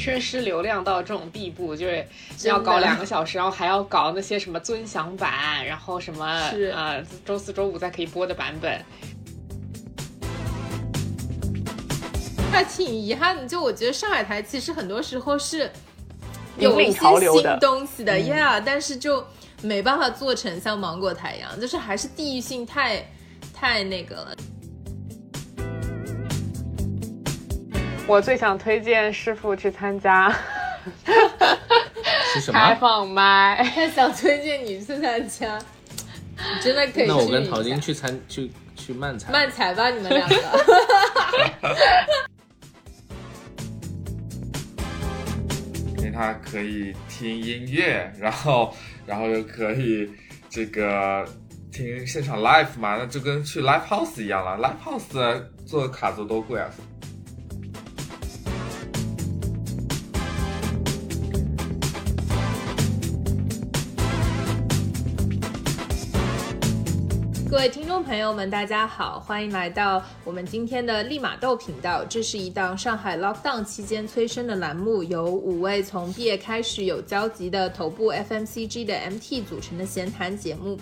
缺失流量到这种地步，就是要搞两个小时，然后还要搞那些什么尊享版，然后什么呃周四周五再可以播的版本，还挺遗憾的。就我觉得上海台其实很多时候是有一些新东西的，Yeah，但是就没办法做成像芒果台一样，就是还是地域性太太那个了。我最想推荐师傅去参加，是什么？开放麦。他 想推荐你去参加，你真的可以。那我跟陶晶去参去去漫才，漫才吧，你们两个。因为他可以听音乐，然后然后又可以这个听现场 live 嘛，那就跟去 live house 一样了。live house 做卡座多贵啊！各位听众朋友们，大家好，欢迎来到我们今天的立马豆频道。这是一档上海 lockdown 期间催生的栏目，由五位从毕业开始有交集的头部 FMCG 的 MT 组成的闲谈节目，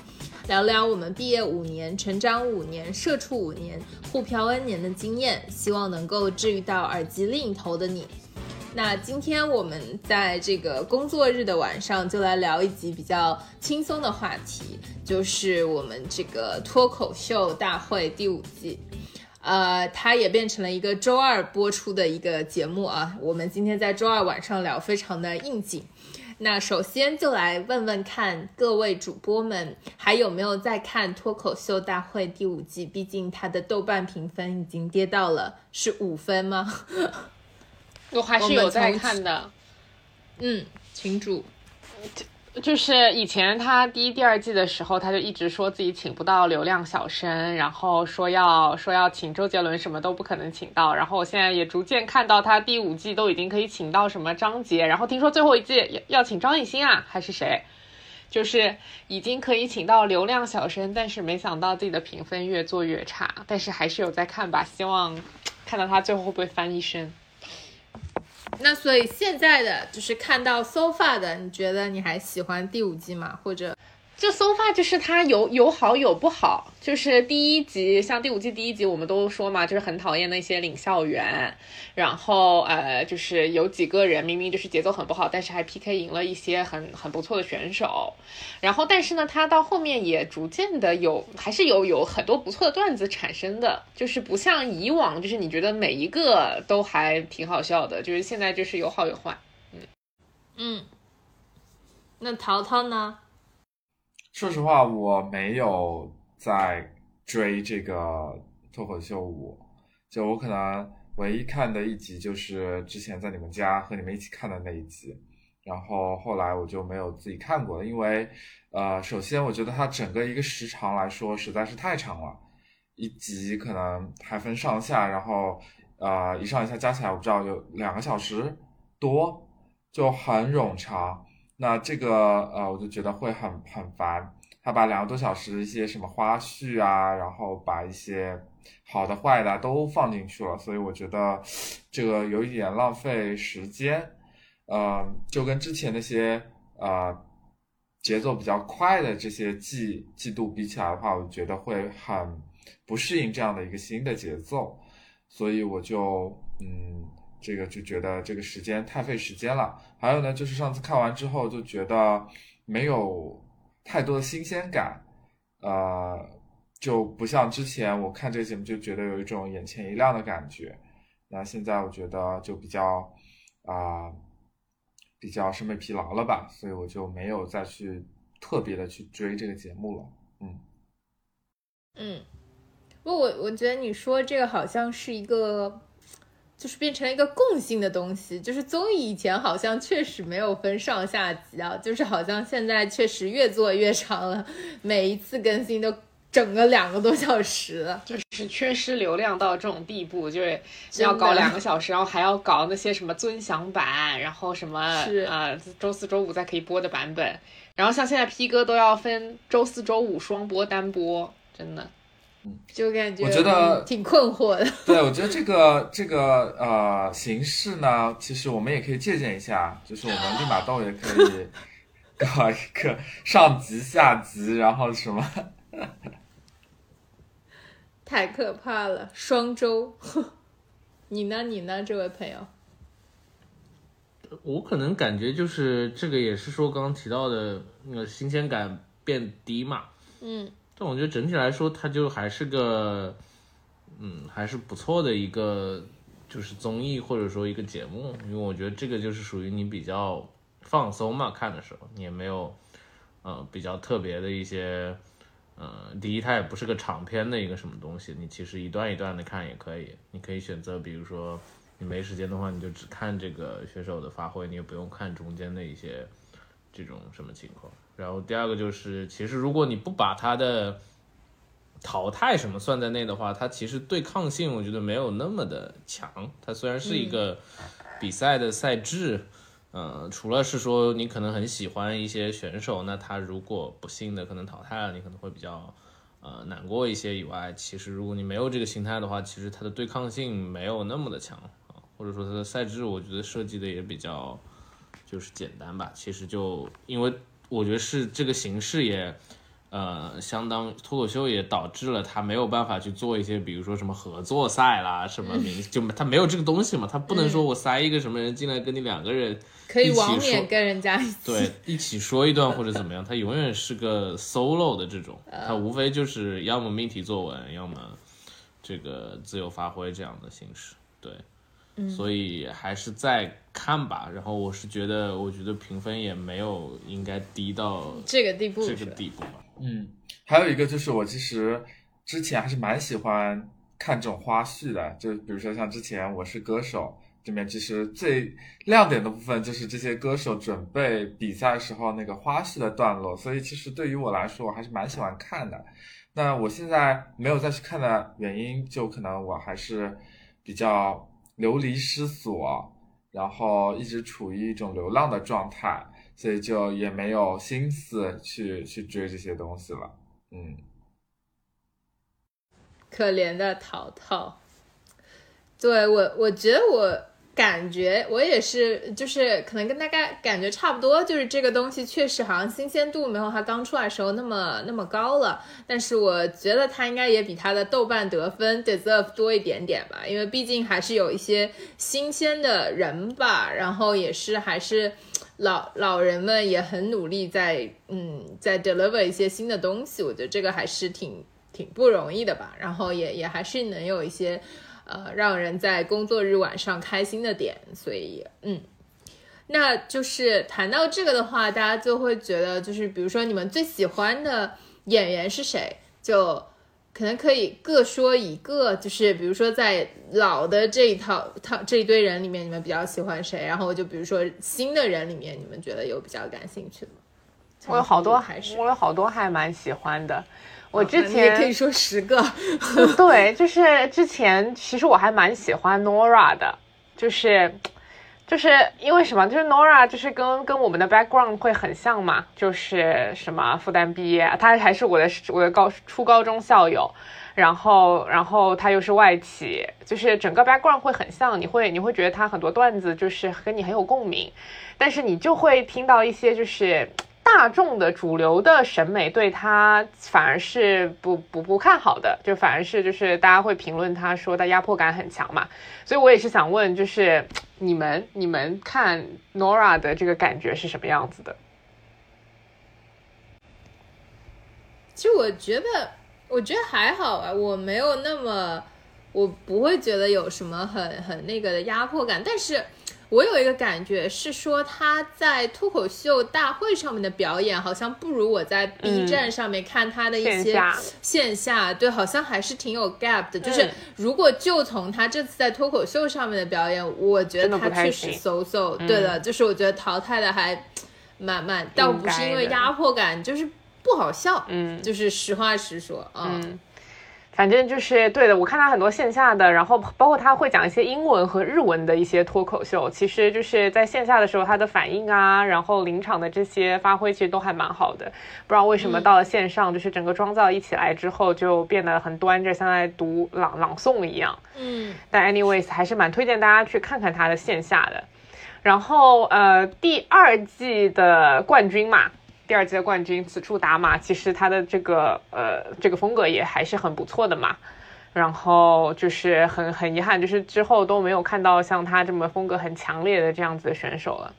聊聊我们毕业五年、成长五年、社畜五年、互漂 N 年的经验，希望能够治愈到耳机另一头的你。那今天我们在这个工作日的晚上，就来聊一集比较轻松的话题，就是我们这个脱口秀大会第五季，呃，它也变成了一个周二播出的一个节目啊。我们今天在周二晚上聊，非常的应景。那首先就来问问看各位主播们，还有没有在看脱口秀大会第五季？毕竟它的豆瓣评分已经跌到了是五分吗？我还是有在看的，嗯，群主，就是以前他第一、第二季的时候，他就一直说自己请不到流量小生，然后说要说要请周杰伦，什么都不可能请到。然后我现在也逐渐看到他第五季都已经可以请到什么张杰，然后听说最后一季要要请张艺兴啊，还是谁？就是已经可以请到流量小生，但是没想到自己的评分越做越差，但是还是有在看吧，希望看到他最后会不会翻一身。那所以现在的就是看到 so far 的，你觉得你还喜欢第五季吗？或者？就 so far 就是它有有好有不好，就是第一集像第五季第一集我们都说嘛，就是很讨厌那些领校园，然后呃就是有几个人明明就是节奏很不好，但是还 PK 赢了一些很很不错的选手，然后但是呢，他到后面也逐渐的有还是有有很多不错的段子产生的，就是不像以往，就是你觉得每一个都还挺好笑的，就是现在就是有好有坏，嗯。嗯，那淘淘呢？说实话，我没有在追这个脱口秀舞，就我可能唯一看的一集就是之前在你们家和你们一起看的那一集，然后后来我就没有自己看过了，因为呃，首先我觉得它整个一个时长来说实在是太长了，一集可能还分上下，然后呃一上一下加起来我不知道有两个小时多，就很冗长。那这个呃，我就觉得会很很烦。他把两个多小时一些什么花絮啊，然后把一些好的坏的都放进去了，所以我觉得这个有一点浪费时间。呃，就跟之前那些呃节奏比较快的这些季季度比起来的话，我觉得会很不适应这样的一个新的节奏，所以我就嗯。这个就觉得这个时间太费时间了。还有呢，就是上次看完之后就觉得没有太多的新鲜感，呃，就不像之前我看这个节目就觉得有一种眼前一亮的感觉。那现在我觉得就比较啊，比较审美疲劳了吧，所以我就没有再去特别的去追这个节目了。嗯嗯，不，我我觉得你说这个好像是一个。就是变成了一个共性的东西，就是综艺以前好像确实没有分上下集啊，就是好像现在确实越做越长了，每一次更新都整个两个多小时，就是缺失流量到这种地步，就是要搞两个小时，然后还要搞那些什么尊享版，然后什么呃周四周五再可以播的版本，然后像现在 P 哥都要分周四周五双播单播，真的。就感觉我觉得挺困惑的。对，我觉得这个这个呃形式呢，其实我们也可以借鉴一下，就是我们立马豆也可以 搞一个上级下级，然后什么。太可怕了，双周。你呢？你呢？这位朋友？我可能感觉就是这个，也是说刚刚提到的那个新鲜感变低嘛。嗯，但我觉得整体来说，它就还是个，嗯，还是不错的一个，就是综艺或者说一个节目，因为我觉得这个就是属于你比较放松嘛，看的时候你也没有，呃，比较特别的一些，呃，第一它也不是个长篇的一个什么东西，你其实一段一段的看也可以，你可以选择，比如说你没时间的话，你就只看这个选手的发挥，你也不用看中间的一些这种什么情况。然后第二个就是，其实如果你不把它的淘汰什么算在内的话，它其实对抗性我觉得没有那么的强。它虽然是一个比赛的赛制，呃，除了是说你可能很喜欢一些选手，那他如果不幸的可能淘汰了，你可能会比较呃难过一些以外，其实如果你没有这个心态的话，其实它的对抗性没有那么的强啊，或者说它的赛制我觉得设计的也比较就是简单吧。其实就因为我觉得是这个形式也。呃，相当脱口秀也导致了他没有办法去做一些，比如说什么合作赛啦，什么明 就他没有这个东西嘛，他不能说我塞一个什么人进来跟你两个人可以一起说跟人家一起。对，一起说一段或者怎么样，他永远是个 solo 的这种，他无非就是要么命题作文，要么这个自由发挥这样的形式，对，所以还是再看吧。然后我是觉得，我觉得评分也没有应该低到这个地步这个地步吧。嗯，还有一个就是我其实之前还是蛮喜欢看这种花絮的，就比如说像之前《我是歌手》这边，其实最亮点的部分就是这些歌手准备比赛时候那个花絮的段落，所以其实对于我来说，我还是蛮喜欢看的。那我现在没有再去看的原因，就可能我还是比较流离失所，然后一直处于一种流浪的状态。所以就也没有心思去去追这些东西了。嗯，可怜的淘淘。对我，我觉得我感觉我也是，就是可能跟大家感觉差不多，就是这个东西确实好像新鲜度没有它刚出来时候那么那么高了。但是我觉得它应该也比它的豆瓣得分 deserve 多一点点吧，因为毕竟还是有一些新鲜的人吧，然后也是还是。老老人们也很努力在，嗯，在 deliver 一些新的东西，我觉得这个还是挺挺不容易的吧。然后也也还是能有一些，呃，让人在工作日晚上开心的点。所以，嗯，那就是谈到这个的话，大家就会觉得，就是比如说你们最喜欢的演员是谁，就。可能可以各说一个，就是比如说在老的这一套套这一堆人里面，你们比较喜欢谁？然后就比如说新的人里面，你们觉得有比较感兴趣的吗？我有好多还是我有好多还蛮喜欢的。我之啊你也可以说十个，对，就是之前其实我还蛮喜欢 Nora 的，就是就是因为什么？就是 Nora 就是跟跟我们的 background 会很像嘛，就是什么复旦毕业，她还是我的我的高初高中校友，然后然后他又是外企，就是整个 background 会很像，你会你会觉得他很多段子就是跟你很有共鸣，但是你就会听到一些就是。大众的主流的审美对他反而是不不不看好的，就反而是就是大家会评论他说他压迫感很强嘛，所以我也是想问，就是你们你们看 Nora 的这个感觉是什么样子的？其实我觉得，我觉得还好啊，我没有那么，我不会觉得有什么很很那个的压迫感，但是。我有一个感觉是说他在脱口秀大会上面的表演好像不如我在 B 站上面看他的一些线下线下，对，好像还是挺有 gap 的。就是嗯如果就从他这次在脱口秀上面的表演，我觉得他确实 so so，嗯对的，就是我觉得淘汰的还蛮蛮，倒不是因为压迫感，就是不好笑。嗯就是实话实说啊。嗯，反正就是对的，我看他很多线下的，然后包括他会讲一些英文和日文的一些脱口秀，其实就是在线下的时候他的反应啊，然后临场的这些发挥其实都还蛮好的。不知道为什么到了线上，就是整个妆造一起来之后就变得很端着，像在读朗朗诵一样。嗯，但 anyways 还是蛮推荐大家去看看他的线下的。然后呃，第二季的冠军嘛。第二季的冠军此处打码，其实他的这个呃这个风格也还是很不错的嘛。然后就是很很遗憾，就是之后都没有看到像他这么风格很强烈的这样子的选手了。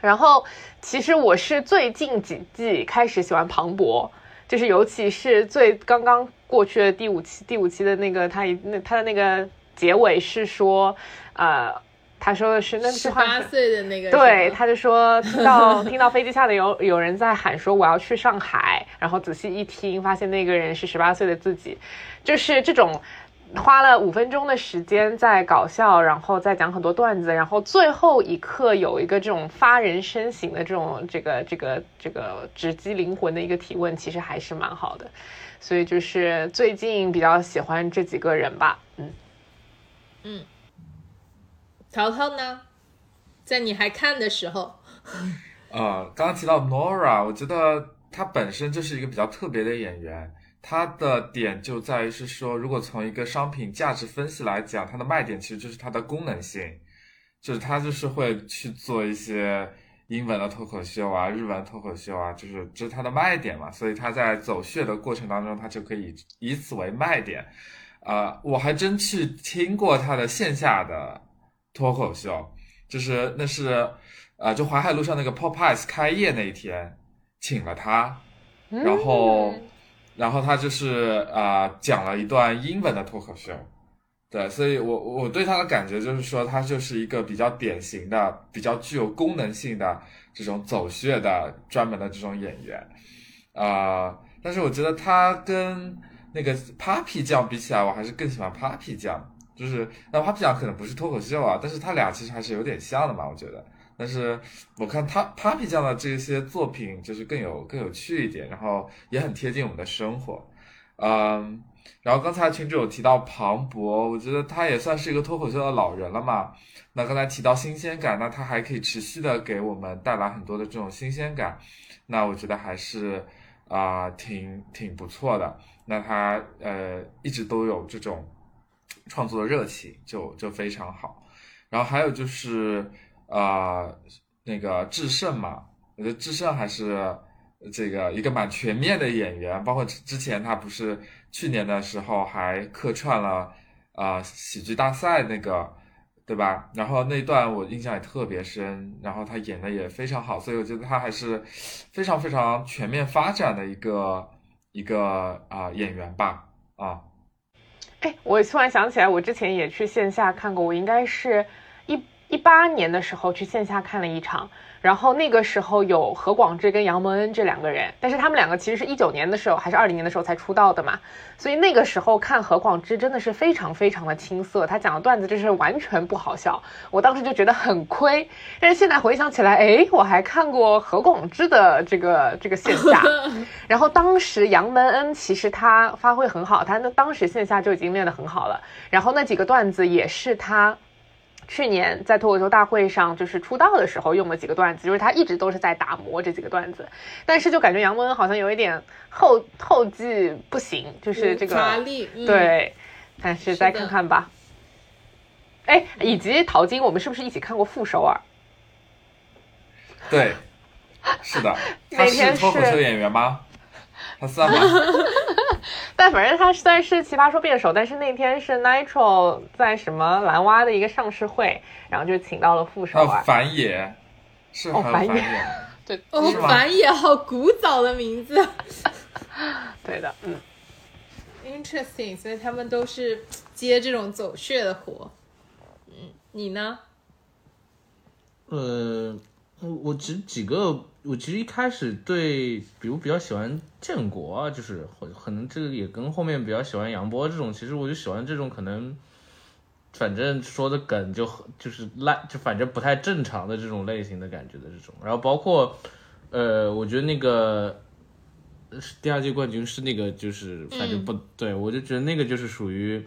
然后其实我是最近几季开始喜欢庞博，就是尤其是最刚刚过去的第五期第五期的那个他那他的那个结尾是说呃。他说的是那句话，十八岁的那个，对，他就说听到听到飞机下的有 有人在喊说我要去上海，然后仔细一听，发现那个人是十八岁的自己，就是这种花了五分钟的时间在搞笑，然后再讲很多段子，然后最后一刻有一个这种发人深省的这种这个这个这个直击灵魂的一个提问，其实还是蛮好的，所以就是最近比较喜欢这几个人吧，嗯。嗯。淘淘呢，在你还看的时候，呃，刚刚提到 Nora，我觉得她本身就是一个比较特别的演员。她的点就在于是说，如果从一个商品价值分析来讲，它的卖点其实就是它的功能性，就是她就是会去做一些英文的脱口秀啊、日文脱口秀啊，就是这是它的卖点嘛。所以她在走穴的过程当中，她就可以以此为卖点。啊，我还真去听过她的线下的。脱口秀，就是那是，呃，就淮海路上那个 Popeyes 开业那一天，请了他，然后，然后他就是啊讲了一段英文的脱口秀，对，所以我我对他的感觉就是说，他就是一个比较典型的、比较具有功能性的这种走穴的专门的这种演员，啊，但是我觉得他跟那个 Papi 酱比起来，我还是更喜欢 Papi 酱。就是那 Papi 酱可能不是脱口秀啊，但是他俩其实还是有点像的嘛，我觉得。但是我看他 Papi 酱的这些作品就是更有更有趣一点，然后也很贴近我们的生活。嗯，然后刚才群主有提到庞博，我觉得他也算是一个脱口秀的老人了嘛。那刚才提到新鲜感，那他还可以持续的给我们带来很多的这种新鲜感，那我觉得还是啊挺挺不错的。那他呃一直都有这种。创作的热情就就非常好，然后还有就是呃那个智胜嘛，我觉得智胜还是这个一个蛮全面的演员，包括之前他不是去年的时候还客串了啊喜剧大赛那个对吧？然后那段我印象也特别深，然后他演的也非常好，所以我觉得他还是非常非常全面发展的一个一个啊演员吧啊。哎，我突然想起来，我之前也去线下看过，我应该是一一八年的时候去线下看了一场。然后那个时候有何广智跟杨蒙恩这两个人，但是他们两个其实是一九年的时候还是二零年的时候才出道的嘛，所以那个时候看何广智真的是非常非常的青涩，他讲的段子就是完全不好笑，我当时就觉得很亏。但是现在回想起来，哎，我还看过何广智的这个这个线下，然后当时杨蒙恩其实他发挥很好，他那当时线下就已经练得很好了，然后那几个段子也是他。去年在脱口秀大会上，就是出道的时候用了几个段子，就是他一直都是在打磨这几个段子，但是就感觉杨蒙恩好像有一点后后继不行，就是这个对，但是再看看吧。哎，以及淘金，我们是不是一起看过《傅首尔》？对，是的，他是脱口秀演员吗？他算吗？但反正他虽然是奇葩说辩手，但是那天是 Nitro 在什么蓝蛙的一个上市会，然后就请到了副手啊。反野，是哦，反野，对，哦，反野，好古早的名字。对的，嗯，interesting，所以他们都是接这种走穴的活。嗯，你呢？呃，我我只几个。我其实一开始对，比如比较喜欢建国啊，就是可能这个也跟后面比较喜欢杨波这种，其实我就喜欢这种可能，反正说的梗就就是烂，就反正不太正常的这种类型的感觉的这种。然后包括，呃，我觉得那个是第二届冠军是那个，就是反正不、嗯对，我就觉得那个就是属于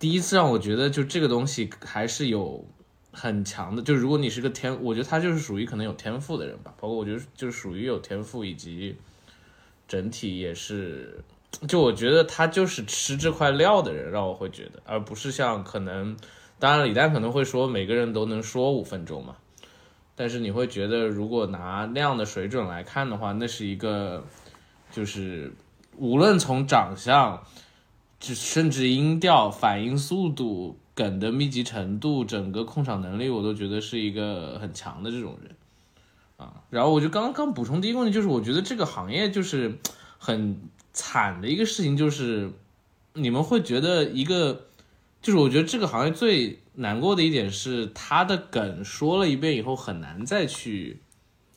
第一次让我觉得就这个东西还是有很强的，就如果你是个天，我觉得他就是属于可能有天赋的人吧，包括我觉得就是属于有天赋以及整体也是，就我觉得他就是吃这块料的人，让我会觉得，而不是像可能，当然李诞可能会说每个人都能说五分钟嘛。但是你会觉得，如果拿那样的水准来看的话，那是一个，就是无论从长相，就甚至音调、反应速度、梗的密集程度、整个控场能力，我都觉得是一个很强的这种人啊。然后我就刚刚补充第一个问题，就是我觉得这个行业就是很惨的一个事情，就是你们会觉得一个，就是我觉得这个行业最难过的一点是，他的梗说了一遍以后很难再去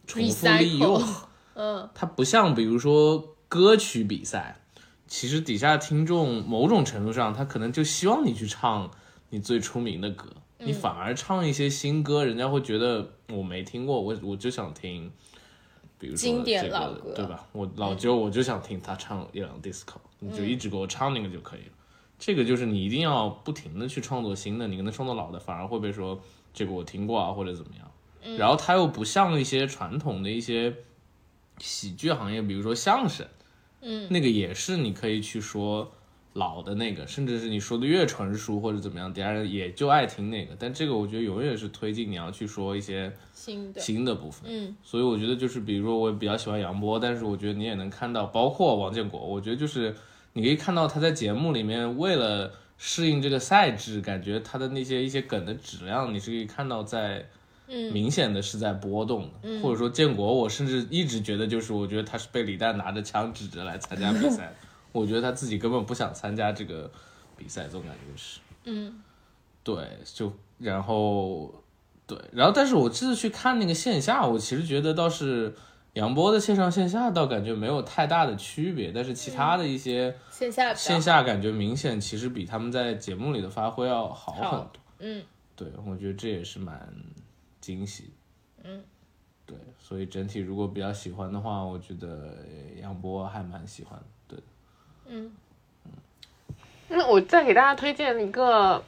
重复利用。嗯，它不像比如说歌曲比赛，其实底下听众某种程度上，他可能就希望你去唱你最出名的歌，你反而唱一些新歌，人家会觉得我没听过，我我就想听，比如说经典这个老歌对吧？我老舅我就想听他唱一两 disco，你就一直给我唱那个就可以了。这个就是你一定要不停的去创作新的，你跟他创作老的反而会被说这个我听过啊或者怎么样。然后他又不像一些传统的一些喜剧行业，比如说相声，嗯，那个也是你可以去说老的那个，甚至是你说的越成熟或者怎么样，底下人也就爱听那个。但这个我觉得永远是推进你要去说一些新的，新的部分。嗯，所以我觉得就是，比如说我比较喜欢杨波，但是我觉得你也能看到，包括王建国，我觉得就是你可以看到他在节目里面为了适应这个赛制，感觉他的那些一些梗的质量，你是可以看到在。明显的是在波动的，或者说建国，我甚至一直觉得就是，我觉得他是被李诞拿着枪指着来参加比赛的，我觉得他自己根本不想参加这个比赛，这种感觉是，嗯，对，就然后对，然后但是我这次去看那个线下，我其实觉得倒是杨波的线上线下倒感觉没有太大的区别，但是其他的一些线下线下感觉明显其实比他们在节目里的发挥要好很多。嗯，对，我觉得这也是蛮惊喜。嗯，对，所以整体如果比较喜欢的话，我觉得杨波还蛮喜欢的。对，那我再给大家推荐一个，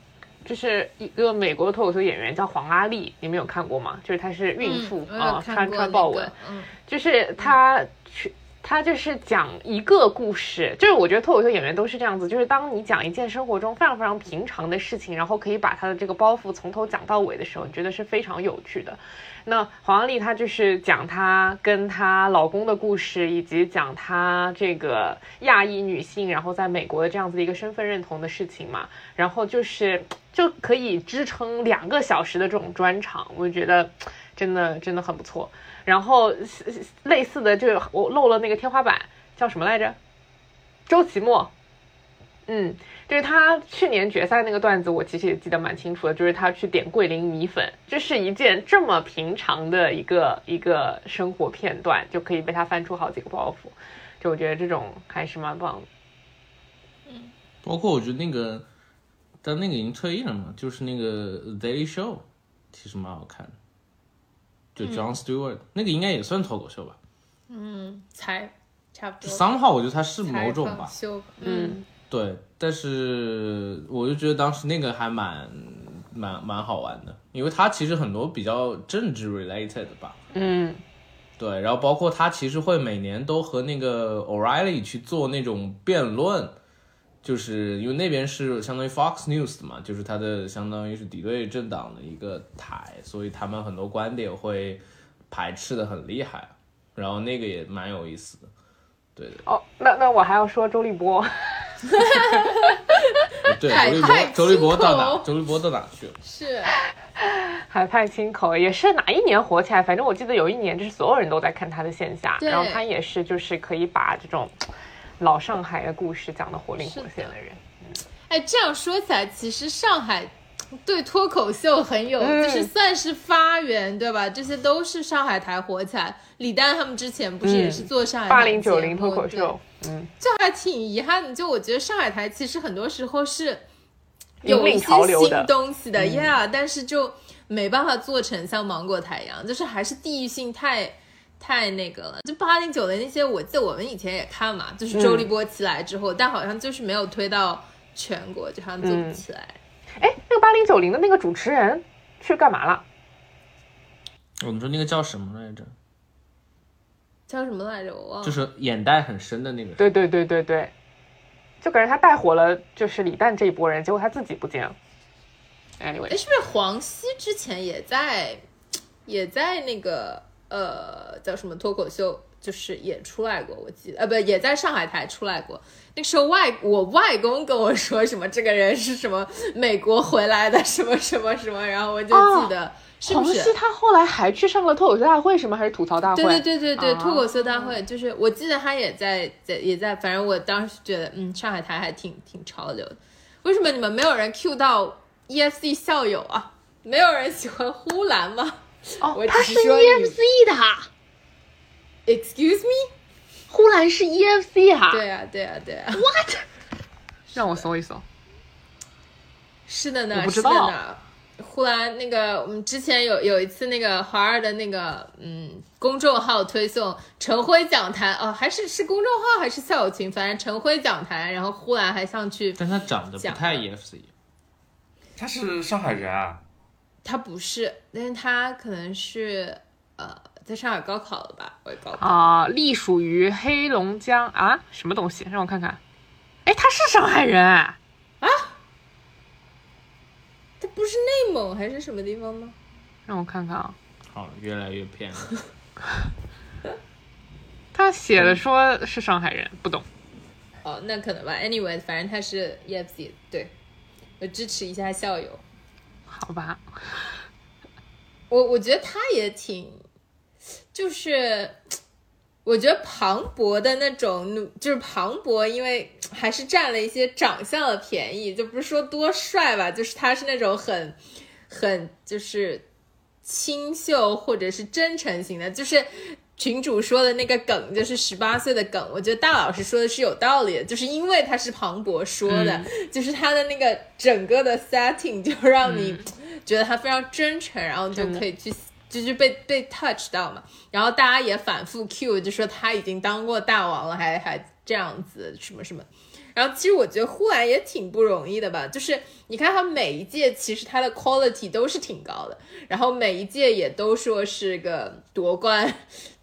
就是一个美国脱口秀演员叫黄阿丽，你们有看过吗？就是她是孕妇嗯、啊、穿穿豹纹，嗯就是她去。他就是讲一个故事，就是我觉得脱口秀演员都是这样子，就是当你讲一件生活中非常非常平常的事情，然后可以把他的这个包袱从头讲到尾的时候，你觉得是非常有趣的。那黄安丽她就是讲她跟她老公的故事，以及讲她这个亚裔女性，然后在美国的这样子的一个身份认同的事情嘛。然后就是就可以支撑两个小时的这种专场，我觉得真的真的很不错。然后类似的，就是我漏了那个天花板叫什么来着？周奇墨。嗯，就是他去年决赛那个段子，我其实也记得蛮清楚的，就是他去点桂林米粉，这是一件这么平常的一个一个生活片段，就可以被他翻出好几个包袱，就我觉得这种还是蛮棒的。包括我觉得那个，但那个已经退役了嘛，就是那个 Daily Show，其实蛮好看的，就 John Stewart、那个应该也算脱口秀吧。嗯才差不多。三号我觉得他是某种吧，秀，嗯，对，但是我就觉得当时那个还蛮蛮蛮好玩的，因为他其实很多比较政治 related 吧，嗯，对，然后包括他其实会每年都和那个 O'Reilly 去做那种辩论，就是因为那边是相当于 Fox News 的嘛，就是它的相当于是敌对政党的一个台，所以他们很多观点会排斥的很厉害，然后那个也蛮有意思的，对的，哦，那那我还要说周立波，对，周立波，周立波到哪？周立波到哪去了？是 海派清口也是哪一年火起来？反正我记得有一年，就是所有人都在看他的线下，然后他也是就是可以把这种老上海的故事讲的活灵活现的人。哎，这样说起来，其实上海对脱口秀很有，嗯就是算是发源，对吧？这些都是上海台火起来。李诞他们之前不是也是做上海八台零九零脱口秀，嗯，对就还挺遗憾的。就我觉得上海台其实很多时候是有一些新东西的，Yeah，但是就没办法做成像芒果台一样，就是还是地域性太。太那个了。就八零九零那些，我记得我们以前也看嘛，就是周立波起来之后，但好像就是没有推到全国，就好像做不起来。哎，那个八零九零的那个主持人去干嘛了？我们说那个叫什么来着？叫什么来着？我忘了。就是眼袋很深的那个。对对对对对，就感觉他带火了，就是李诞这一波人，结果他自己不见了。Anyway，哎，是不是黄西之前也在，也在那个呃叫什么脱口秀，就是也出来过？我记得，呃，不，也在上海台出来过。那时候外我外公跟我说什么，这个人是什么美国回来的，什么什么什么，然后我就记得。是不是他后来还去上了脱口秀大会是吗？还是吐槽大会？对对对对对，脱口秀大会就是我记得他也在在也在，反正我当时觉得嗯，上海台还挺挺潮流的。为什么你们没有人 Q 到 ESC 校友啊？没有人喜欢呼兰吗？哦，我他是 EFC 的，Excuse me？呼兰是 EFC 哈？对啊对啊对啊，，What？让我搜一搜。是的呢，我知道是的呢。呼兰那个，我们之前有有一次那个华儿的那个嗯公众号推送陈辉讲坛哦，还是是公众号还是校友群，反正陈辉讲坛，然后呼兰还上去，但他长得不太 EFC。他是上海人啊，他不是，但是他可能是呃在上海高考了吧，我也搞不懂。啊、隶属于黑龙江啊，什么东西？让我看看。哎，他是上海人啊，他不是内蒙还是什么地方吗？让我看看啊。好，越来越偏了。他写的说是上海人，不懂。哦，那可能吧。Anyway，反正他是 EFC，对我支持一下校友。好吧，我我觉得他也挺，就是我觉得庞博的那种，就是庞博，因为还是占了一些长相的便宜，就不是说多帅吧，就是他是那种很很就是清秀或者是真诚型的，就是。群主说的那个梗就是十八岁的梗，我觉得大老师说的是有道理的，就是因为他是庞博说的，就是他的那个整个的 setting 就让你觉得他非常真诚，然后就可以去就是被被 touch 到嘛。然后大家也反复 Q，就说他已经当过大王了，还还这样子什么什么。然后其实我觉得呼兰也挺不容易的吧，就是你看他每一届其实他的 quality 都是挺高的，然后每一届也都说是个夺冠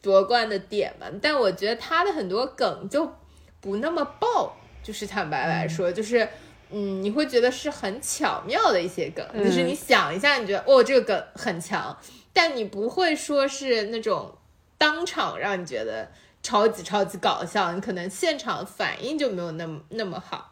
夺冠的点嘛，但我觉得他的很多梗就不那么爆，就是坦白来说，就是嗯，你会觉得是很巧妙的一些梗，就是你想一下，你觉得哦这个梗很强，但你不会说是那种当场让你觉得超级超级搞笑，你可能现场反应就没有那么那么好。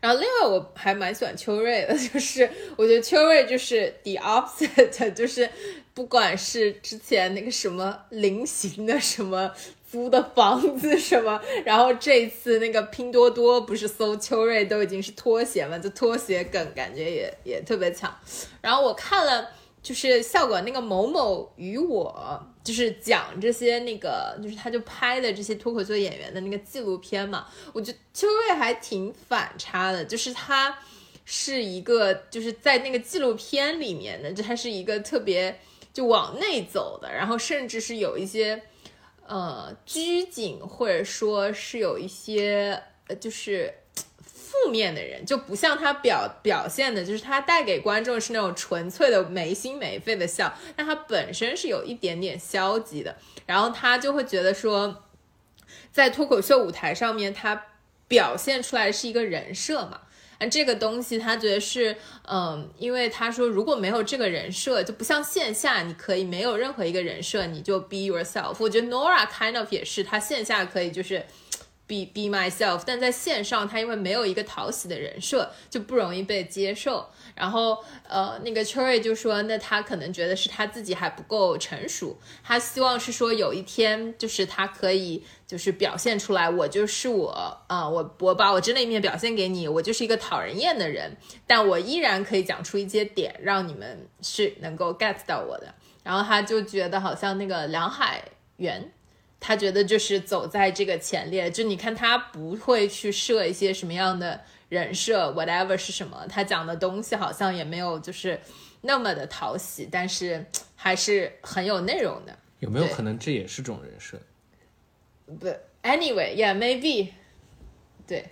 然后另外我还蛮喜欢秋瑞的，就是我觉得秋瑞就是 the opposite，就是不管是之前那个什么菱形的什么租的房子什么，然后这次那个拼多多不是搜秋瑞都已经是拖鞋嘛，就拖鞋梗感觉也也特别强。然后我看了就是效果那个某某与我，就是讲这些那个，就是他就拍的这些脱口秀演员的那个纪录片嘛，我觉得秋瑞还挺反差的，就是他是一个就是在那个纪录片里面的，就他是一个特别就往内走的，然后甚至是有一些呃拘谨，或者说是有一些呃就是。负面的人就不像他表表现的，就是他带给观众是那种纯粹的没心没肺的笑，但他本身是有一点点消极的，然后他就会觉得说，在脱口秀舞台上面，他表现出来是一个人设嘛。啊，这个东西他觉得是，嗯，因为他说如果没有这个人设，就不像线下，你可以没有任何一个人设，你就 be yourself。我觉得 Nora kind of 也是，他线下可以就是。Be be myself，但在线上，他因为没有一个讨喜的人设，就不容易被接受。然后，呃，那个 Cherry 就说，那他可能觉得是他自己还不够成熟，他希望是说有一天，就是他可以就是表现出来，我就是我啊、我我把我真的一面表现给你，我就是一个讨人厌的人，但我依然可以讲出一些点，让你们是能够 get 到我的。然后他就觉得好像那个梁海源。他觉得就是走在这个前列，就你看他不会去设一些什么样的人设，whatever 是什么，他讲的东西好像也没有就是那么的讨喜，但是还是很有内容的。有没有可能这也是种人设？不，anyway，yeah，maybe，对，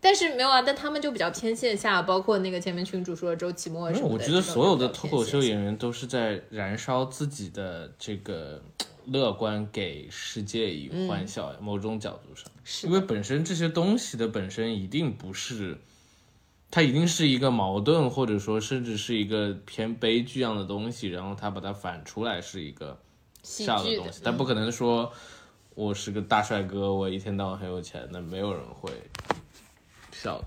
但是没有啊，但他们就比较偏线下，包括那个前面群主说的周奇墨什么的。我觉得所有的脱口秀演员都是在燃烧自己的这个乐观给世界以欢笑，某种角度上，因为本身这些东西的本身一定不是，它一定是一个矛盾，或者说甚至是一个偏悲剧样的东西，然后他把它反出来是一个笑的东西，但不嗯可能说我是个大帅哥，我一天到晚很有钱，那没有人会笑。的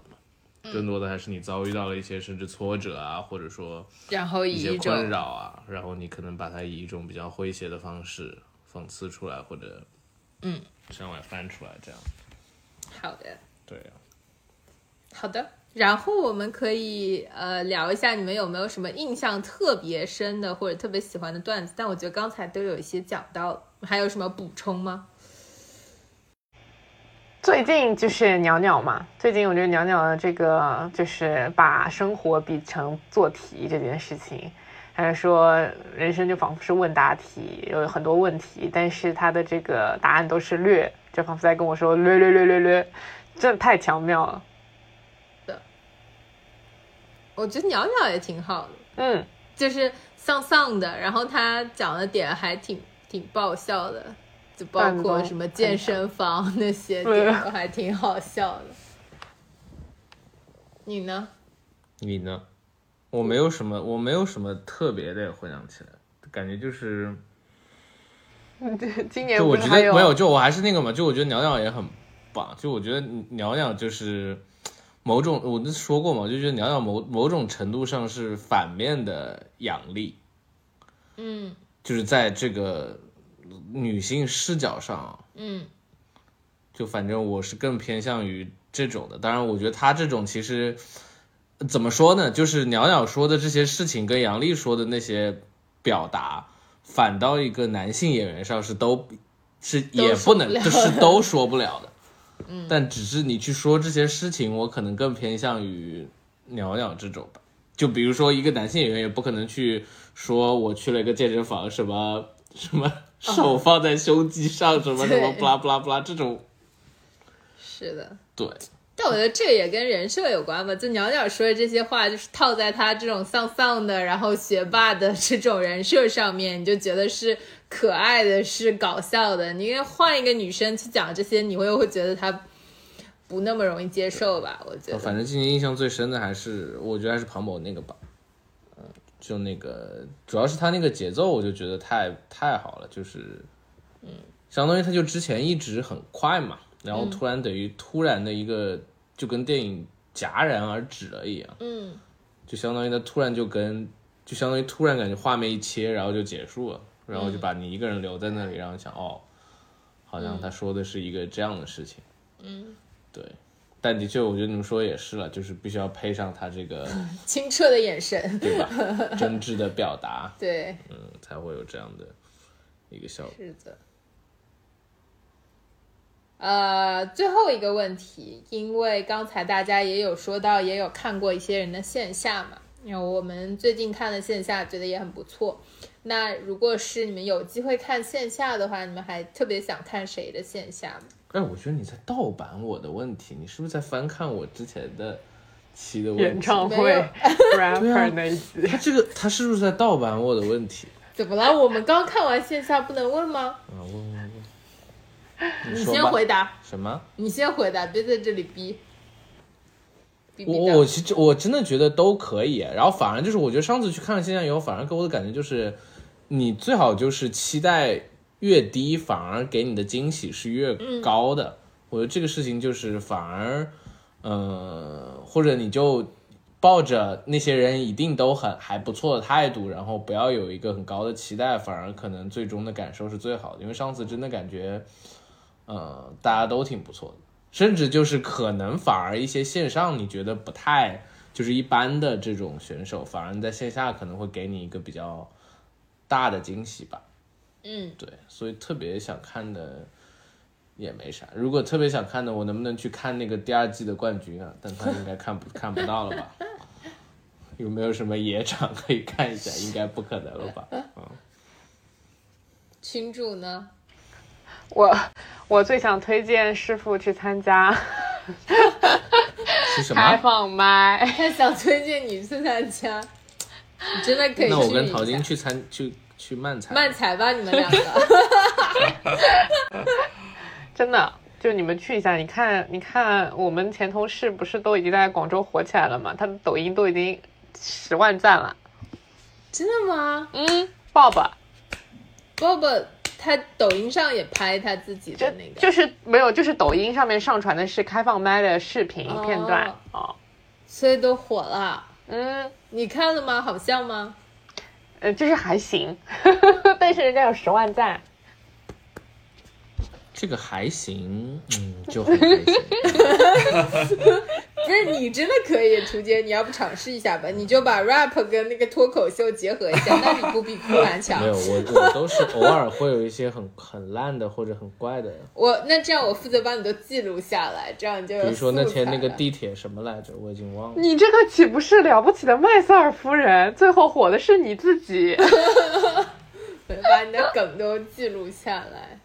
更多的还是你遭遇到了一些甚至挫折啊，或者说然后一些困扰啊，然后你可能把它以一种比较诙谐的方式讽刺出来，或者嗯向外翻出来，这样好的。对啊。好的，然后我们可以呃聊一下你们有没有什么印象特别深的或者特别喜欢的段子？但我觉得刚才都有一些讲到，还有什么补充吗？最近就是鸟鸟嘛，最近我觉得鸟鸟的这个就是把生活比成做题这件事情，还是说人生就仿佛是问答题，有很多问题，但是他的这个答案都是略，就仿佛在跟我说略略略略略，真的太巧妙了。的我觉得鸟鸟也挺好的，嗯，就是丧丧的，然后他讲的点还挺挺爆笑的，就包括什么健身房那些 点都还挺好笑的。你呢？你呢？我没有什么，我没有什么特别的回想起来，感觉就是，今年就我觉得没有，就我还是那个嘛，就我觉得鸟鸟也很棒，就我觉得鸟鸟就是某种，我就说过嘛，我就觉得鸟鸟某某种程度上是反面的阳力，嗯就是在这个女性视角上，嗯就反正我是更偏向于这种的。当然，我觉得他这种其实怎么说呢？就是袅袅说的这些事情跟杨笠说的那些表达，反倒一个男性演员上是都是也不能，就是都说不了的。嗯，但只是你去说这些事情，我可能更偏向于袅袅这种吧。就比如说一个男性演员也不可能去说我去了一个健身房，什么 什么 手放在胸肌上，什么什么对不啦不啦不啦这种。是的。对，但我觉得这也跟人设有关吧。就鸟鸟说的这些话，就是套在他这种丧丧的，然后学霸的这种人设上面，你就觉得是可爱的，是搞笑的。你因为换一个女生去讲这些，你会会觉得她不那么容易接受吧？我觉得。反正今年印象最深的还是，我觉得还是庞某那个吧。嗯，就那个，主要是他那个节奏，我就觉得太太好了，就是，嗯，相当于他就之前一直很快嘛，然后突然等于突然的一个，就跟电影戛然而止了一样，嗯，就相当于他突然就跟，就相当于突然感觉画面一切，然后就结束了，然后就把你一个人留在那里，然后想哦，好像他说的是一个这样的事情，嗯，对。但的确，我觉得你们说也是了，就是必须要配上他这个，清澈的眼神，对吧？真挚的表达，对，嗯，才会有这样的一个效果。是的。呃，最后一个问题，因为刚才大家也有说到，也有看过一些人的线下嘛，因为我们最近看的线下，觉得也很不错。那如果是你们有机会看线下的话，你们还特别想看谁的线下吗？哎，我觉得你在盗版我的问题，你是不是在翻看我之前的期的问演？唱会没有 rapper 那一集，他这个他是不是在盗版我的问题？怎么了？我们刚看完线下，不能问吗？啊，问问问，你先回答，什么？你先回答，别在这里逼。逼逼我我其实我真的觉得都可以，然后反而就是我觉得上次去看了线下以后，反而给我的感觉就是，你最好就是期待越低，反而给你的惊喜是越高的。我觉得这个事情就是反而，呃，或者你就抱着那些人一定都很还不错的态度，然后不要有一个很高的期待，反而可能最终的感受是最好的。因为上次真的感觉，呃，大家都挺不错的。甚至就是可能反而一些线上你觉得不太就是一般的这种选手，反而在线下可能会给你一个比较大的惊喜吧。嗯，对，所以特别想看的也没啥。如果特别想看的，我能不能去看那个第二季的冠军啊？但他应该看不看不到了吧？有没有什么野场可以看一下？应该不可能了吧？嗯。群主呢？我我最想推荐师傅去参加是什开么？放麦。他想推荐你去参加，你真的可以去那我跟陶晶去参去去漫才。漫才吧，你们两个。真的，就你们去一下，你看，你看，我们前同事不是都已经在广州火起来了吗？他的抖音都已经十万赞了。真的吗嗯，，Bob，Bob，他抖音上也拍他自己就的那个，就是没有，就是抖音上面上传的是开放麦的视频哦片段哦。所以都火了。嗯，你看了吗？好笑吗？呃，就是还行，但是人家有十万赞。这个还行，嗯，就很开心。不是你真的可以，图姐，你要不尝试一下吧？你就把 rap 跟那个脱口秀结合一下，那你不比酷兰强没？有，我我都是偶尔会有一些很很烂的或者很怪的，我那这样我负责帮你都记录下来，这样你就比如说那天那个地铁什么来着，我已经忘了。你这个岂不是了不起的麦瑟尔夫人？最后火的是你自己。把你的梗都记录下来。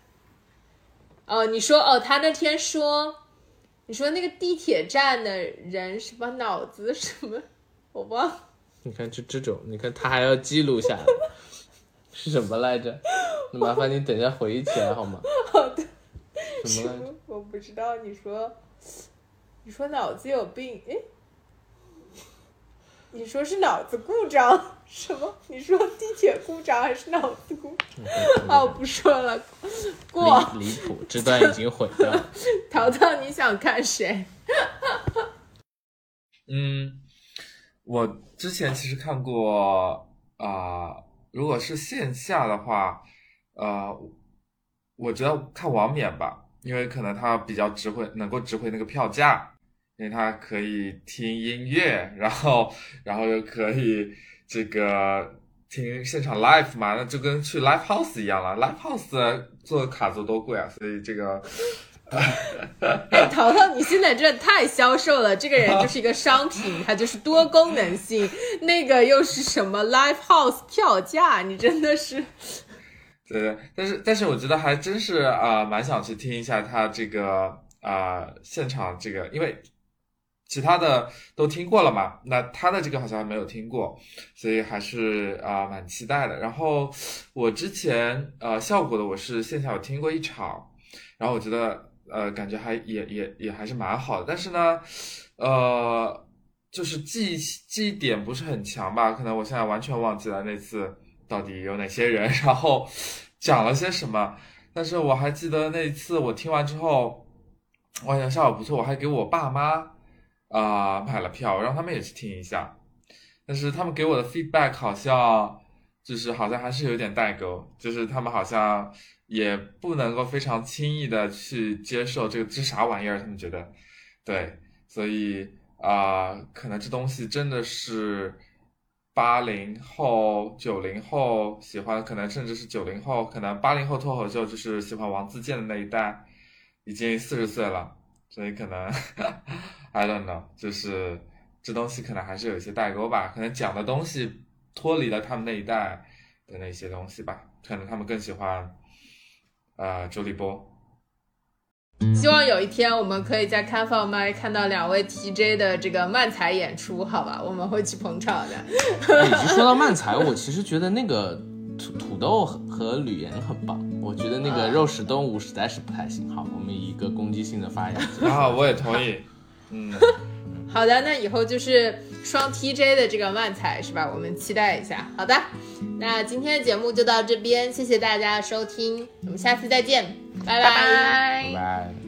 哦，你说哦，他那天说，你说那个地铁站的人什么脑子什么，我忘了。你看这这种，你看他还要记录下来，是什么来着？那麻烦你等一下回忆起来好吗？好的，什么来着？我不知道。你说，你说脑子有病？诶，你说是脑子故障？什么？你说地铁故障还是脑子故障？哦，不说了，过。离离谱，这段已经毁掉了。淘淘，你想看谁？嗯，我之前其实看过啊、如果是线下的话，呃，我觉得看王冕吧，因为可能他比较值回，能够值回那个票价，因为他可以听音乐，然后然后又可以这个听现场 live 嘛，那就跟去 live house 一样了，live house 做卡座多贵啊，所以这个。哎，淘淘，你现在真的太消瘦了，这个人就是一个商品，它就是多功能性，那个又是什么 live house 票价，你真的是对 对，但是但是我觉得还真是啊、呃蛮想去听一下他这个啊、呃现场这个，因为其他的都听过了嘛，那他的这个好像没有听过，所以还是啊、蛮期待的。然后我之前呃效果的我是线下有听过一场，然后我觉得呃感觉还也也也还是蛮好的，但是呢，呃。就是记忆记忆点不是很强吧，可能我现在完全忘记了那次到底有哪些人，然后讲了些什么。但是我还记得那一次我听完之后，我想效果不错，我还给我爸妈啊、买了票，我让他们也去听一下。但是他们给我的 feedback 好像就是好像还是有点代沟，就是他们好像也不能够非常轻易的去接受这个这啥玩意儿，他们觉得对，所以啊、可能这东西真的是八零后、九零后喜欢，可能甚至是九零后，可能八零后脱口秀就是喜欢王自健的那一代，已经四十岁了，所以可能 I don't know，就是这东西可能还是有一些代沟吧，可能讲的东西脱离了他们那一代的那些东西吧，可能他们更喜欢呃周立波。希望有一天我们可以在开放麦看到两位 TJ 的这个漫才演出，好吧？我们会去捧场的。哎已经说到漫才，我其实觉得那个土土豆和和吕岩很棒，我觉得那个肉食动物实在是不太行。好，我们以一个攻击性的发言。然后我也同意，嗯，好的，那以后就是双 TJ 的这个万彩是吧？我们期待一下。好的，那今天的节目就到这边，谢谢大家收听，我们下次再见，拜拜拜拜拜。